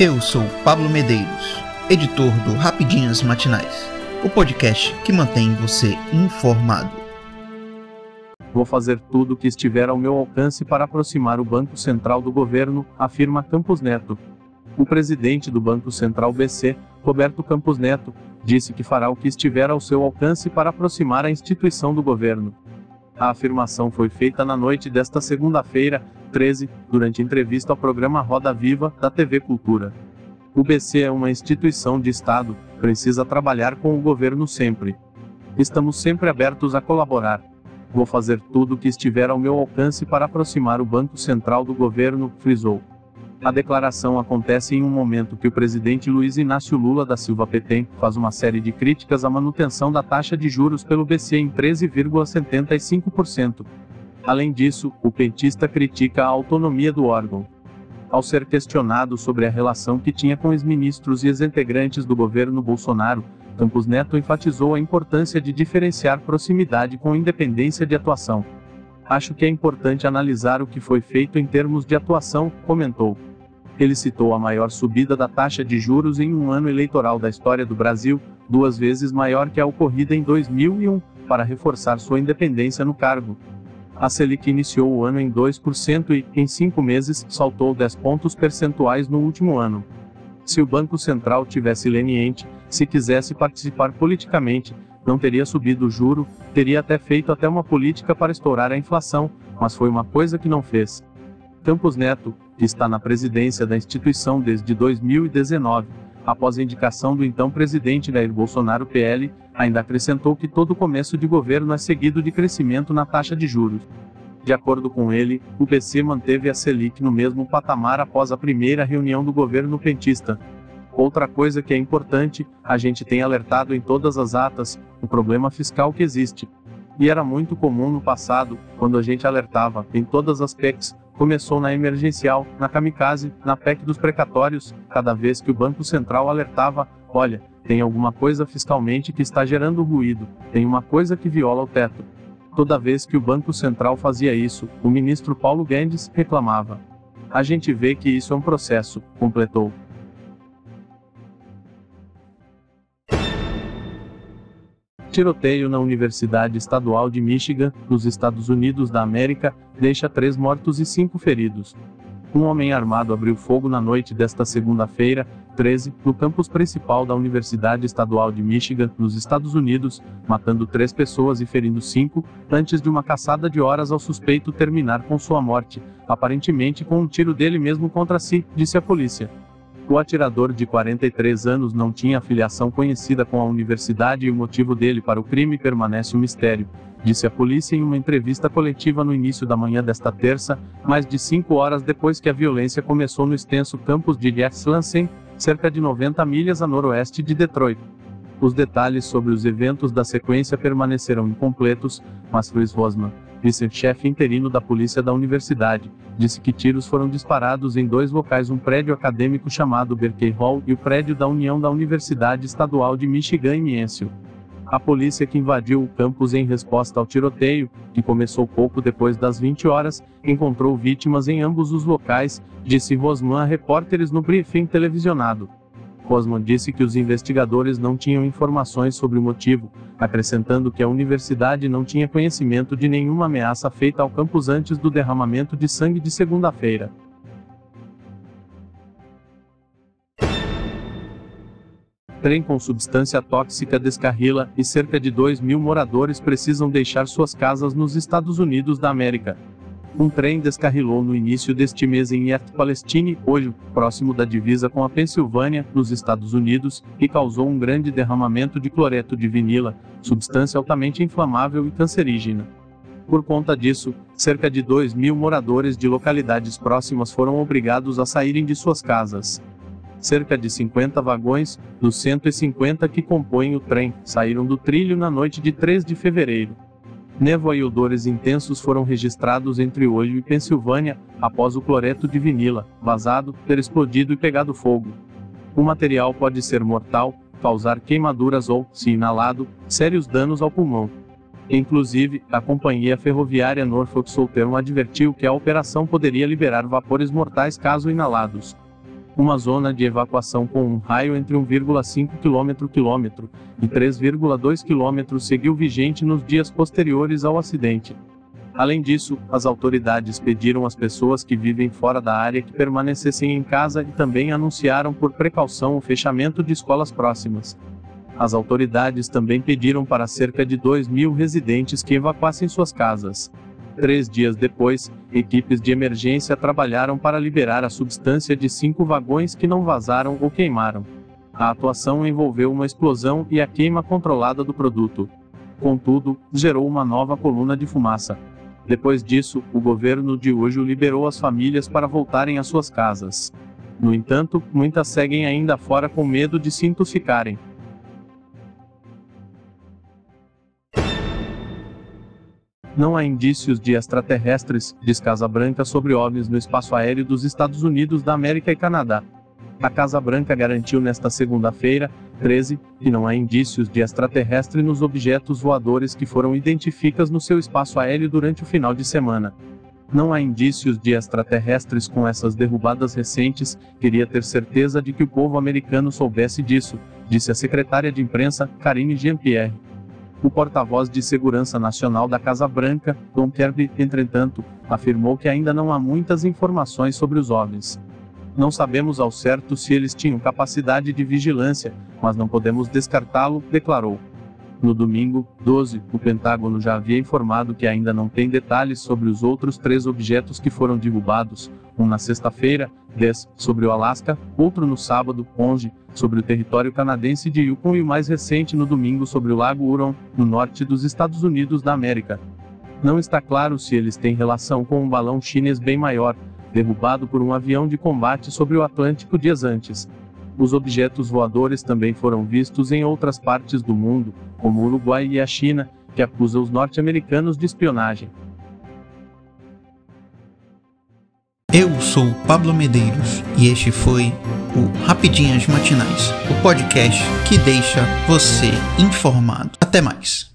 Eu sou Pablo Medeiros, editor do Rapidinhas Matinais, o podcast que mantém você informado. Vou fazer tudo o que estiver ao meu alcance para aproximar o Banco Central do governo, afirma Campos Neto. O presidente do Banco Central BC, Roberto Campos Neto, disse que fará o que estiver ao seu alcance para aproximar a instituição do governo. A afirmação foi feita na noite desta segunda-feira, 13, durante entrevista ao programa Roda Viva, da TV Cultura. O BC é uma instituição de Estado, precisa trabalhar com o governo sempre. Estamos sempre abertos a colaborar. Vou fazer tudo o que estiver ao meu alcance para aproximar o Banco Central do governo, frisou. A declaração acontece em um momento que o presidente Luiz Inácio Lula da Silva Petém faz uma série de críticas à manutenção da taxa de juros pelo BC em 13,75%. Além disso, o petista critica a autonomia do órgão. Ao ser questionado sobre a relação que tinha com ex-ministros e ex-integrantes do governo Bolsonaro, Campos Neto enfatizou a importância de diferenciar proximidade com independência de atuação. Acho que é importante analisar o que foi feito em termos de atuação, comentou. Ele citou a maior subida da taxa de juros em um ano eleitoral da história do Brasil, duas vezes maior que a ocorrida em 2001, para reforçar sua independência no cargo. A Selic iniciou o ano em 2% e, em cinco meses, saltou 10 pontos percentuais no último ano. Se o Banco Central tivesse leniente, se quisesse participar politicamente, não teria subido o juro, teria até feito até uma política para estourar a inflação, mas foi uma coisa que não fez. Campos Neto, que está na presidência da instituição desde 2019, após a indicação do então presidente Jair Bolsonaro PL, ainda acrescentou que todo começo de governo é seguido de crescimento na taxa de juros. De acordo com ele, o PC manteve a Selic no mesmo patamar após a primeira reunião do governo petista, Outra coisa que é importante, a gente tem alertado em todas as atas, o problema fiscal que existe. E era muito comum no passado, quando a gente alertava, em todas as PECs, começou na emergencial, na kamikaze, na PEC dos precatórios, cada vez que o Banco Central alertava, olha, tem alguma coisa fiscalmente que está gerando ruído, tem uma coisa que viola o teto. Toda vez que o Banco Central fazia isso, o ministro Paulo Guedes reclamava. A gente vê que isso é um processo, completou. Tiroteio na Universidade Estadual de Michigan, nos Estados Unidos da América, deixa três mortos e cinco feridos. Um homem armado abriu fogo na noite desta segunda-feira, 13, no campus principal da Universidade Estadual de Michigan, nos Estados Unidos, matando três pessoas e ferindo cinco, antes de uma caçada de horas ao suspeito terminar com sua morte, aparentemente com um tiro dele mesmo contra si, disse a polícia. O atirador de 43 anos não tinha afiliação conhecida com a universidade e o motivo dele para o crime permanece um mistério, disse a polícia em uma entrevista coletiva no início da manhã desta terça, mais de cinco horas depois que a violência começou no extenso campus de Lansing, cerca de 90 milhas a noroeste de Detroit. Os detalhes sobre os eventos da sequência permaneceram incompletos, mas Chris Rosman, vice-chefe interino da polícia da universidade, disse que tiros foram disparados em dois locais: um prédio acadêmico chamado Berkeley Hall e o prédio da União da Universidade Estadual de Michigan em Mansfield. A polícia que invadiu o campus em resposta ao tiroteio, que começou pouco depois das 20 horas, encontrou vítimas em ambos os locais, disse Rosman a repórteres no briefing televisionado. Rosman disse que os investigadores não tinham informações sobre o motivo, acrescentando que a universidade não tinha conhecimento de nenhuma ameaça feita ao campus antes do derramamento de sangue de segunda-feira. Trem com substância tóxica descarrila e cerca de 2 mil moradores precisam deixar suas casas nos Estados Unidos da América. Um trem descarrilou no início deste mês em East Palestine, hoje, próximo da divisa com a Pensilvânia, nos Estados Unidos, e causou um grande derramamento de cloreto de vinila, substância altamente inflamável e cancerígena. Por conta disso, cerca de 2 mil moradores de localidades próximas foram obrigados a saírem de suas casas. Cerca de 50 vagões, dos 150 que compõem o trem, saíram do trilho na noite de 3 de fevereiro. Névoa e odores intensos foram registrados entre Olho e Pensilvânia, após o cloreto de vinila, vazado, ter explodido e pegado fogo. O material pode ser mortal, causar queimaduras ou, se inalado, sérios danos ao pulmão. Inclusive, a companhia ferroviária Norfolk Southern advertiu que a operação poderia liberar vapores mortais caso inalados. Uma zona de evacuação com um raio entre 1,5 km e 3,2 km seguiu vigente nos dias posteriores ao acidente. Além disso, as autoridades pediram às pessoas que vivem fora da área que permanecessem em casa e também anunciaram por precaução o fechamento de escolas próximas. As autoridades também pediram para cerca de 2 mil residentes que evacuassem suas casas. Três dias depois, equipes de emergência trabalharam para liberar a substância de cinco vagões que não vazaram ou queimaram. A atuação envolveu uma explosão e a queima controlada do produto. Contudo, gerou uma nova coluna de fumaça. Depois disso, o governo de hoje liberou as famílias para voltarem às suas casas. No entanto, muitas seguem ainda fora com medo de se intoxicarem. Não há indícios de extraterrestres, diz Casa Branca sobre OVNIs no espaço aéreo dos Estados Unidos da América e Canadá. A Casa Branca garantiu nesta segunda-feira, 13, que não há indícios de extraterrestre nos objetos voadores que foram identificados no seu espaço aéreo durante o final de semana. Não há indícios de extraterrestres com essas derrubadas recentes, queria ter certeza de que o povo americano soubesse disso, disse a secretária de imprensa, Karine Jean-Pierre. O porta-voz de Segurança Nacional da Casa Branca, Tom Kirby, entretanto, afirmou que ainda não há muitas informações sobre os OVNIs. Não sabemos ao certo se eles tinham capacidade de vigilância, mas não podemos descartá-lo, declarou. No domingo, 12, o Pentágono já havia informado que ainda não tem detalhes sobre os outros três objetos que foram derrubados, um na sexta-feira, 10, sobre o Alasca, outro no sábado, 11, sobre o território canadense de Yukon e o mais recente no domingo sobre o Lago Huron, no norte dos Estados Unidos da América. Não está claro se eles têm relação com um balão chinês bem maior, derrubado por um avião de combate sobre o Atlântico dias antes. Os objetos voadores também foram vistos em outras partes do mundo, como o Uruguai e a China, que acusa os norte-americanos de espionagem. Eu sou Pablo Medeiros e este foi o Rapidinhas Matinais, o podcast que deixa você informado. Até mais.